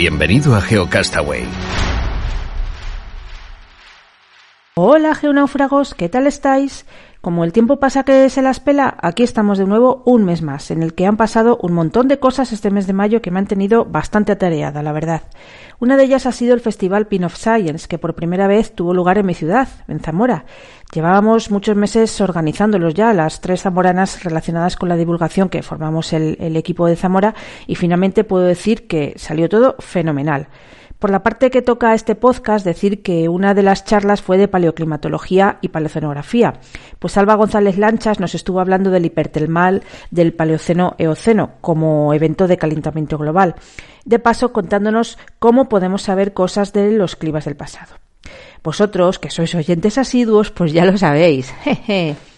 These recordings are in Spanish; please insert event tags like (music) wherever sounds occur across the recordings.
Bienvenido a GeoCastaway. Hola geonáufragos, ¿qué tal estáis? Como el tiempo pasa que se las pela, aquí estamos de nuevo un mes más, en el que han pasado un montón de cosas este mes de mayo que me han tenido bastante atareada, la verdad. Una de ellas ha sido el Festival Pin of Science, que por primera vez tuvo lugar en mi ciudad, en Zamora. Llevábamos muchos meses organizándolos ya, las tres zamoranas relacionadas con la divulgación que formamos el, el equipo de Zamora, y finalmente puedo decir que salió todo fenomenal. Por la parte que toca a este podcast, decir que una de las charlas fue de paleoclimatología y paleocenografía. Pues Alba González Lanchas nos estuvo hablando del hipertelmal del Paleoceno-Eoceno como evento de calentamiento global. De paso, contándonos cómo podemos saber cosas de los climas del pasado. Vosotros, que sois oyentes asiduos, pues ya lo sabéis. (laughs)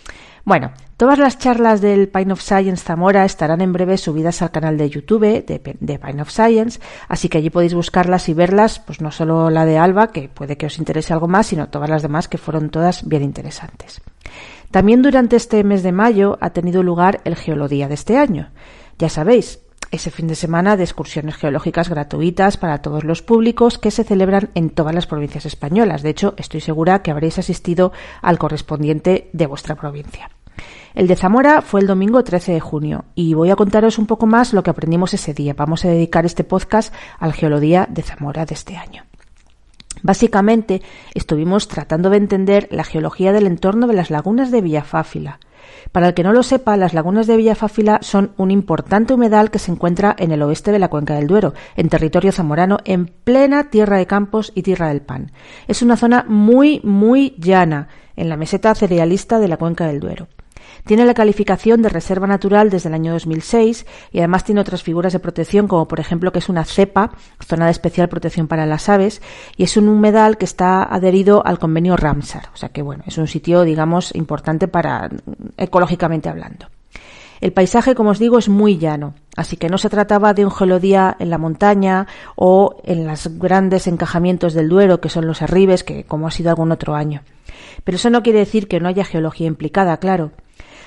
Bueno, todas las charlas del Pine of Science Zamora estarán en breve subidas al canal de YouTube de, Pine of Science, así que allí podéis buscarlas y verlas, pues no solo la de Alba, que puede que os interese algo más, sino todas las demás que fueron todas bien interesantes. También durante este mes de mayo ha tenido lugar el Geolodía de este año. Ya sabéis, ese fin de semana de excursiones geológicas gratuitas para todos los públicos que se celebran en todas las provincias españolas. De hecho, estoy segura que habréis asistido al correspondiente de vuestra provincia. El de Zamora fue el domingo 13 de junio y voy a contaros un poco más lo que aprendimos ese día. Vamos a dedicar este podcast al Geolodía de Zamora de este año. Básicamente, estuvimos tratando de entender la geología del entorno de las lagunas de Villafáfila, para el que no lo sepa, las lagunas de Villafáfila son un importante humedal que se encuentra en el oeste de la cuenca del Duero, en territorio zamorano, en plena tierra de campos y tierra del pan. Es una zona muy, muy llana, en la meseta cerealista de la cuenca del Duero. Tiene la calificación de reserva natural desde el año 2006 y además tiene otras figuras de protección como por ejemplo que es una cepa, zona de especial protección para las aves, y es un humedal que está adherido al convenio Ramsar. O sea que bueno, es un sitio digamos importante para ecológicamente hablando. El paisaje, como os digo, es muy llano, así que no se trataba de un geolodía en la montaña o en los grandes encajamientos del Duero, que son los arribes, que como ha sido algún otro año. Pero eso no quiere decir que no haya geología implicada, claro.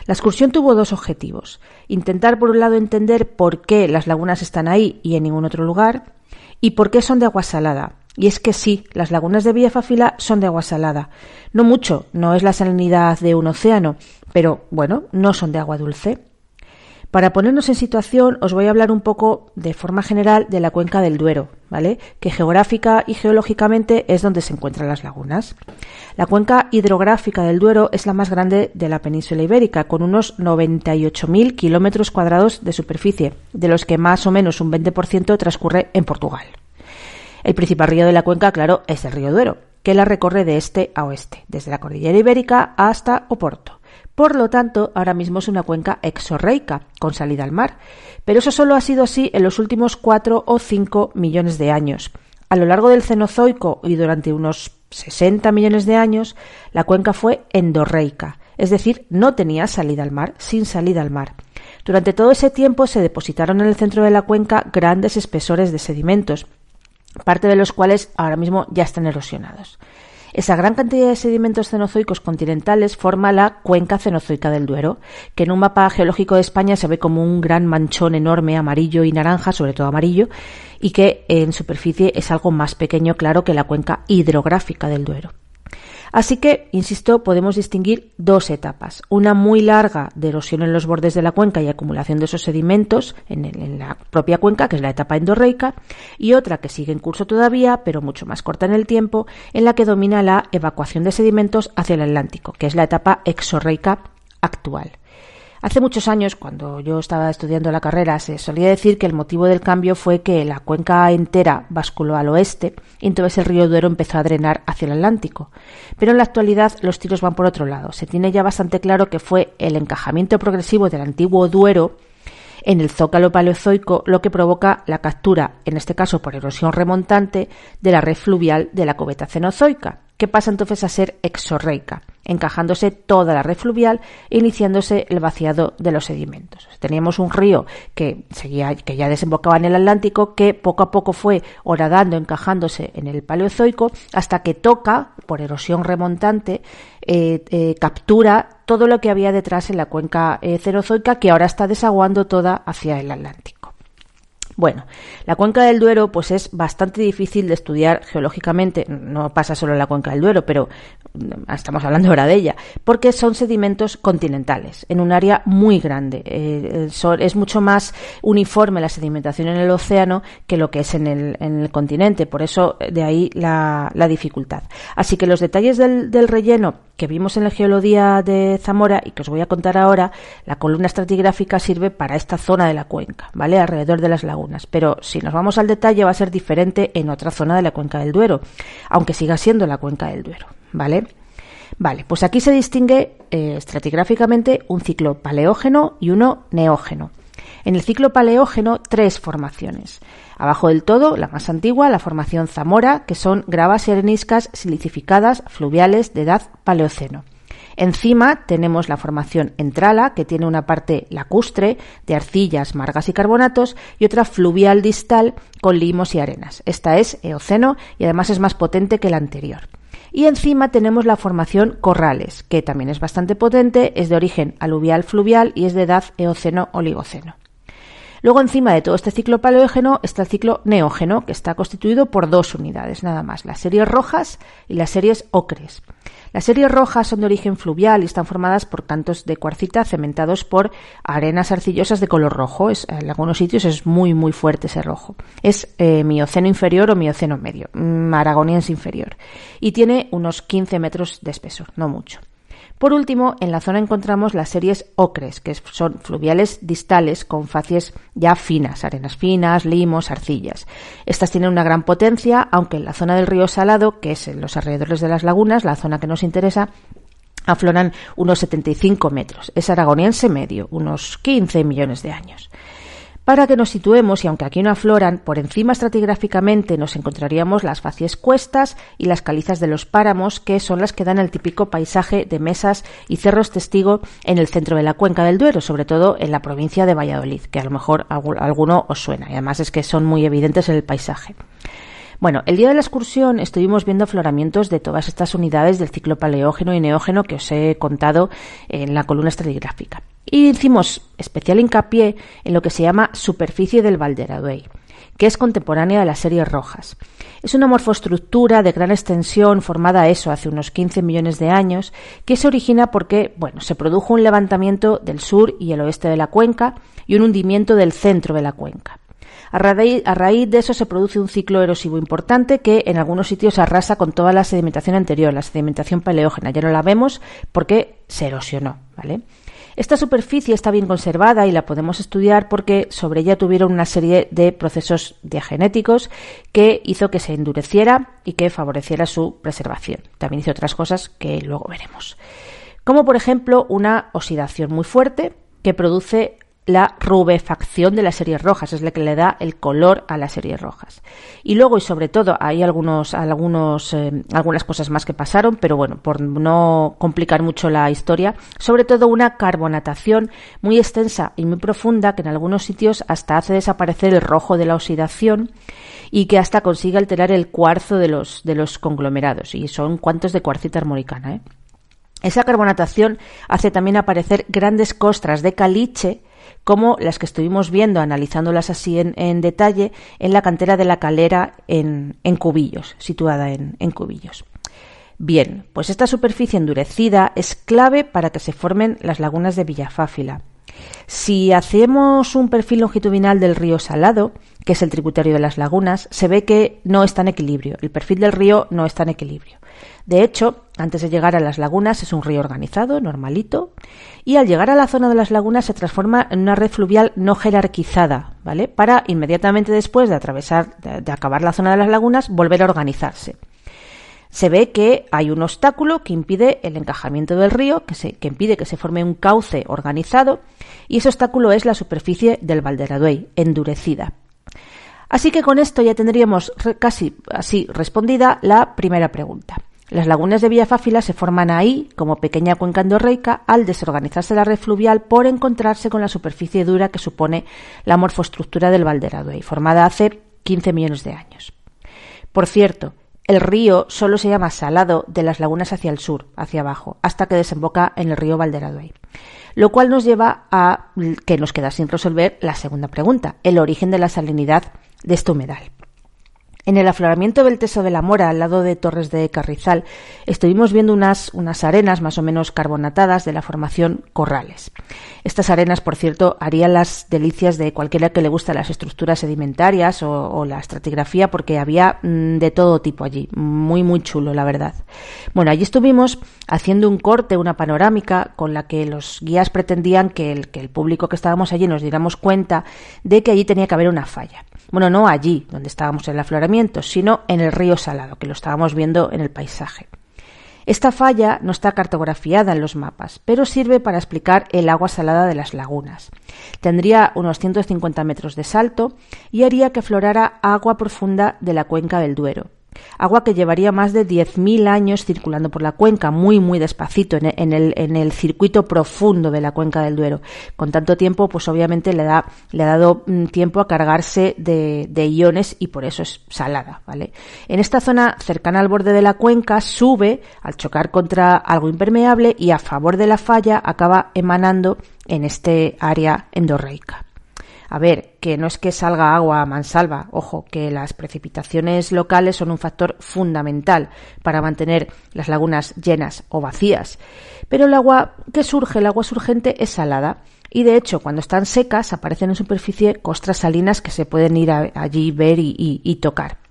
La excursión tuvo dos objetivos. Intentar, por un lado, entender por qué las lagunas están ahí y en ningún otro lugar, y por qué son de agua salada. Y es que sí, las lagunas de Villafafila son de agua salada. No mucho, no es la salinidad de un océano, pero bueno, no son de agua dulce. Para ponernos en situación, os voy a hablar un poco de forma general de la cuenca del Duero, ¿vale? Que geográfica y geológicamente es donde se encuentran las lagunas. La cuenca hidrográfica del Duero es la más grande de la península ibérica, con unos 98.000 kilómetros cuadrados de superficie, de los que más o menos un 20% transcurre en Portugal. El principal río de la cuenca, claro, es el río Duero, que la recorre de este a oeste, desde la cordillera ibérica hasta Oporto. Por lo tanto, ahora mismo es una cuenca exorreica, con salida al mar. Pero eso solo ha sido así en los últimos cuatro o cinco millones de años. A lo largo del Cenozoico y durante unos 60 millones de años, la cuenca fue endorreica, es decir, no tenía salida al mar, sin salida al mar. Durante todo ese tiempo se depositaron en el centro de la cuenca grandes espesores de sedimentos, parte de los cuales ahora mismo ya están erosionados. Esa gran cantidad de sedimentos cenozoicos continentales forma la cuenca cenozoica del Duero, que en un mapa geológico de España se ve como un gran manchón enorme amarillo y naranja, sobre todo amarillo, y que en superficie es algo más pequeño, claro, que la cuenca hidrográfica del Duero. Así que, insisto, podemos distinguir dos etapas. Una muy larga de erosión en los bordes de la cuenca y acumulación de esos sedimentos en, la propia cuenca, que es la etapa endorreica, y otra que sigue en curso todavía, pero mucho más corta en el tiempo, en la que domina la evacuación de sedimentos hacia el Atlántico, que es la etapa exorreica actual. Hace muchos años, cuando yo estaba estudiando la carrera, se solía decir que el motivo del cambio fue que la cuenca entera basculó al oeste y entonces el río Duero empezó a drenar hacia el Atlántico. Pero en la actualidad los tiros van por otro lado. Se tiene ya bastante claro que fue el encajamiento progresivo del antiguo Duero en el zócalo paleozoico lo que provoca la captura, en este caso por erosión remontante, de la red fluvial de la cubeta cenozoica, que pasa entonces a ser exorreica, encajándose toda la red fluvial e iniciándose el vaciado de los sedimentos. Teníamos un río que seguía, que ya desembocaba en el Atlántico, que poco a poco fue horadando, encajándose en el Paleozoico, hasta que toca, por erosión remontante, eh, eh, captura todo lo que había detrás en la cuenca eh, cenozoica, que ahora está desaguando toda hacia el Atlántico. Bueno, la cuenca del Duero pues es bastante difícil de estudiar geológicamente, no pasa solo en la cuenca del Duero, pero mm, estamos hablando ahora de ella, porque son sedimentos continentales, en un área muy grande. Eh, es mucho más uniforme la sedimentación en el océano que lo que es en el, en el continente, por eso de ahí la, dificultad. Así que los detalles del relleno que vimos en la geología de Zamora y que os voy a contar ahora, la columna estratigráfica sirve para esta zona de la cuenca, ¿vale? Alrededor de las lagunas. Pero si nos vamos al detalle va a ser diferente en otra zona de la cuenca del Duero, aunque siga siendo la cuenca del Duero, ¿vale? Vale, pues aquí se distingue eh, estratigráficamente un ciclo paleógeno y uno neógeno. En el ciclo paleógeno, tres formaciones. Abajo del todo, la más antigua, la formación Zamora, que son gravas y areniscas silicificadas fluviales de edad paleoceno. Encima tenemos la formación entrala, que tiene una parte lacustre de arcillas, margas y carbonatos, y otra fluvial distal con limos y arenas. Esta es eoceno y además es más potente que la anterior. Y encima tenemos la formación corrales, que también es bastante potente, es de origen aluvial fluvial y es de edad eoceno-oligoceno. Luego, encima de todo este ciclo paleógeno, está el ciclo neógeno, que está constituido por dos unidades, nada más, las series rojas y las series ocres. Las series rojas son de origen fluvial y están formadas por cantos de cuarcita cementados por arenas arcillosas de color rojo. en algunos sitios es muy, muy fuerte ese rojo. Es eh, mioceno inferior o mioceno medio, maragoniense inferior. Y tiene unos 15 metros de espesor, no mucho. Por último, en la zona encontramos las series ocres, que son fluviales distales con facies ya finas, arenas finas, limos, arcillas. Estas tienen una gran potencia, aunque en la zona del río Salado, que es en los alrededores de las lagunas, la zona que nos interesa, afloran unos 75 metros. Es aragoniense medio, unos 15 millones de años. Para que nos situemos, y aunque aquí no afloran, por encima estratigráficamente nos encontraríamos las facies cuestas y las calizas de los páramos, que son las que dan el típico paisaje de mesas y cerros testigo en el centro de la cuenca del Duero, sobre todo en la provincia de Valladolid, que a lo mejor alguno os suena, y además es que son muy evidentes en el paisaje. Bueno, el día de la excursión estuvimos viendo afloramientos de todas estas unidades del ciclo paleógeno y neógeno que os he contado en la columna estratigráfica. Y hicimos especial hincapié en lo que se llama superficie del Valderaduey, que es contemporánea de las series rojas. Es una morfoestructura de gran extensión formada eso hace unos 15 millones de años, que se origina porque, bueno, se produjo un levantamiento del sur y el oeste de la cuenca y un hundimiento del centro de la cuenca. A raíz, de eso se produce un ciclo erosivo importante que en algunos sitios arrasa con toda la sedimentación anterior, la sedimentación paleógena. Ya no la vemos porque se erosionó, ¿vale? Esta superficie está bien conservada y la podemos estudiar porque sobre ella tuvieron una serie de procesos diagenéticos que hizo que se endureciera y que favoreciera su preservación. También hizo otras cosas que luego veremos. Como por ejemplo una oxidación muy fuerte que produce la rubefacción de las series rojas, es la que le da el color a las series rojas. Y luego y sobre todo hay algunos, algunos, eh, algunas cosas más que pasaron, pero bueno, por no complicar mucho la historia, sobre todo una carbonatación muy extensa y muy profunda que en algunos sitios hasta hace desaparecer el rojo de la oxidación y que hasta consigue alterar el cuarzo de los, de los conglomerados y son cuantos de cuarcita armoricana. ¿eh? Esa carbonatación hace también aparecer grandes costras de caliche como las que estuvimos viendo, analizándolas así en, detalle, en la cantera de la calera en, Cubillos, situada en, en Cubillos. Bien, pues esta superficie endurecida es clave para que se formen las lagunas de Villafáfila. Si hacemos un perfil longitudinal del río Salado, que es el tributario de las lagunas, se ve que no está en equilibrio. El perfil del río no está en equilibrio. De hecho, antes de llegar a las lagunas es un río organizado, normalito, y al llegar a la zona de las lagunas se transforma en una red fluvial no jerarquizada, ¿vale? Para inmediatamente después de atravesar, de, acabar la zona de las lagunas, volver a organizarse se ve que hay un obstáculo que impide el encajamiento del río, que, se, que, impide que se forme un cauce organizado, y ese obstáculo es la superficie del Valderaduey, endurecida. Así que con esto ya tendríamos casi así respondida la primera pregunta. Las lagunas de Villafáfila se forman ahí, como pequeña cuenca endorreica, al desorganizarse la red fluvial por encontrarse con la superficie dura que supone la morfoestructura del Valderaduey, formada hace 15 millones de años. Por cierto, el río solo se llama salado de las lagunas hacia el sur, hacia abajo, hasta que desemboca en el río Valderaduey. Lo cual nos lleva a que nos queda sin resolver la segunda pregunta, el origen de la salinidad de este humedal. En el afloramiento del Teso de la Mora, al lado de Torres de Carrizal, estuvimos viendo unas, unas arenas más o menos carbonatadas de la formación Corrales. Estas arenas, por cierto, harían las delicias de cualquiera que le gusta las estructuras sedimentarias o, la estratigrafía, porque había mm, de todo tipo allí. Muy, muy chulo, la verdad. Bueno, allí estuvimos haciendo un corte, una panorámica, con la que los guías pretendían que el, que el público que estábamos allí nos diéramos cuenta de que allí tenía que haber una falla. Bueno, no allí, donde estábamos en el afloramiento, sino en el río Salado, que lo estábamos viendo en el paisaje. Esta falla no está cartografiada en los mapas, pero sirve para explicar el agua salada de las lagunas. Tendría unos 150 metros de salto y haría que florara agua profunda de la cuenca del Duero agua que llevaría más de 10.000 años circulando por la cuenca, muy, muy despacito, en el, en el, circuito profundo de la cuenca del Duero. Con tanto tiempo, pues obviamente le, da, le ha dado mm, tiempo a cargarse de, de iones y por eso es salada, ¿vale? En esta zona cercana al borde de la cuenca sube al chocar contra algo impermeable y a favor de la falla acaba emanando en este área endorreica. A ver, que no es que salga agua a mansalva, ojo, que las precipitaciones locales son un factor fundamental para mantener las lagunas llenas o vacías. Pero el agua que surge, el agua surgente, es salada. Y de hecho, cuando están secas, aparecen en superficie costras salinas que se pueden ir allí ver y tocar.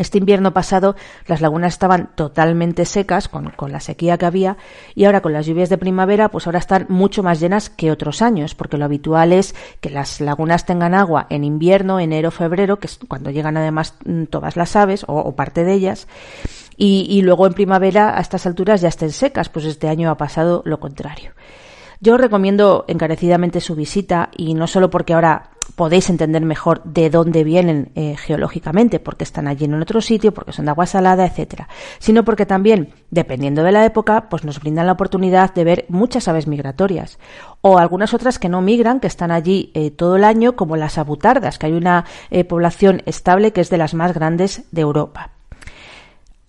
Este invierno pasado las lagunas estaban totalmente secas con, la sequía que había y ahora con las lluvias de primavera pues ahora están mucho más llenas que otros años porque lo habitual es que las lagunas tengan agua en invierno, enero, febrero, que es cuando llegan además mm, todas las aves o, parte de ellas y, y luego en primavera a estas alturas ya estén secas, pues este año ha pasado lo contrario. Yo recomiendo encarecidamente su visita y no solo porque ahora podéis entender mejor de dónde vienen eh, geológicamente, porque están allí en otro sitio, porque son de agua salada, etcétera, sino porque también, dependiendo de la época, pues nos brindan la oportunidad de ver muchas aves migratorias o algunas otras que no migran, que están allí eh, todo el año, como las abutardas, que hay una eh, población estable que es de las más grandes de Europa.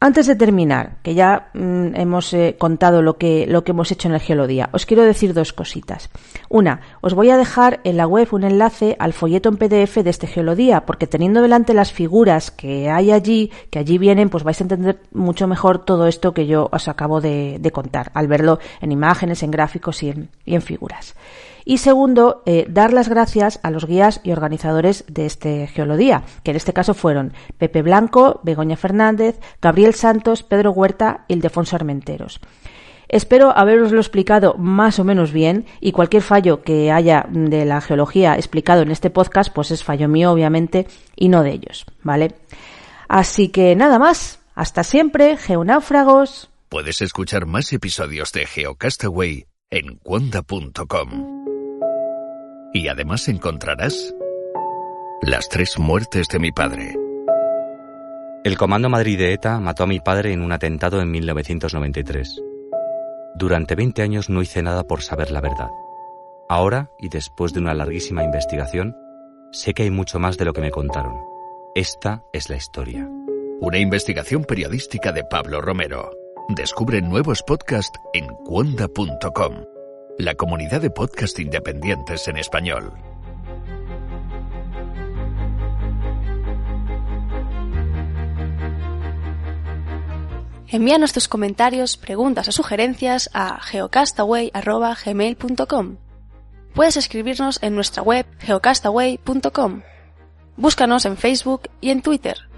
Antes de terminar, que ya mm, hemos eh, contado lo que, lo que hemos hecho en el Geolodía, os quiero decir dos cositas. Una, os voy a dejar en la web un enlace al folleto en PDF de este Geolodía, porque teniendo delante las figuras que hay allí, que allí vienen, pues vais a entender mucho mejor todo esto que yo os acabo de, contar, al verlo en imágenes, en gráficos y en figuras. Y segundo, eh, dar las gracias a los guías y organizadores de este Geolodía, que en este caso fueron Pepe Blanco, Begoña Fernández, Gabriel Santos, Pedro Huerta y Ildefonso Armenteros. Espero haberoslo explicado más o menos bien y cualquier fallo que haya de la geología explicado en este podcast, pues es fallo mío, obviamente, y no de ellos, ¿vale? Así que nada más. Hasta siempre, geonáufragos. Puedes escuchar más episodios de GeoCastaway en cuanda.com. Y además encontrarás las tres muertes de mi padre. El Comando Madrid de ETA mató a mi padre en un atentado en 1993. Durante 20 años no hice nada por saber la verdad. Ahora, y después de una larguísima investigación, sé que hay mucho más de lo que me contaron. Esta es la historia. Una investigación periodística de Pablo Romero. Descubre nuevos podcasts en cuanda.com la comunidad de podcast independientes en español. Envíanos tus comentarios, preguntas o sugerencias a geocastaway.gmail.com. Puedes escribirnos en nuestra web geocastaway.com. Búscanos en Facebook y en Twitter.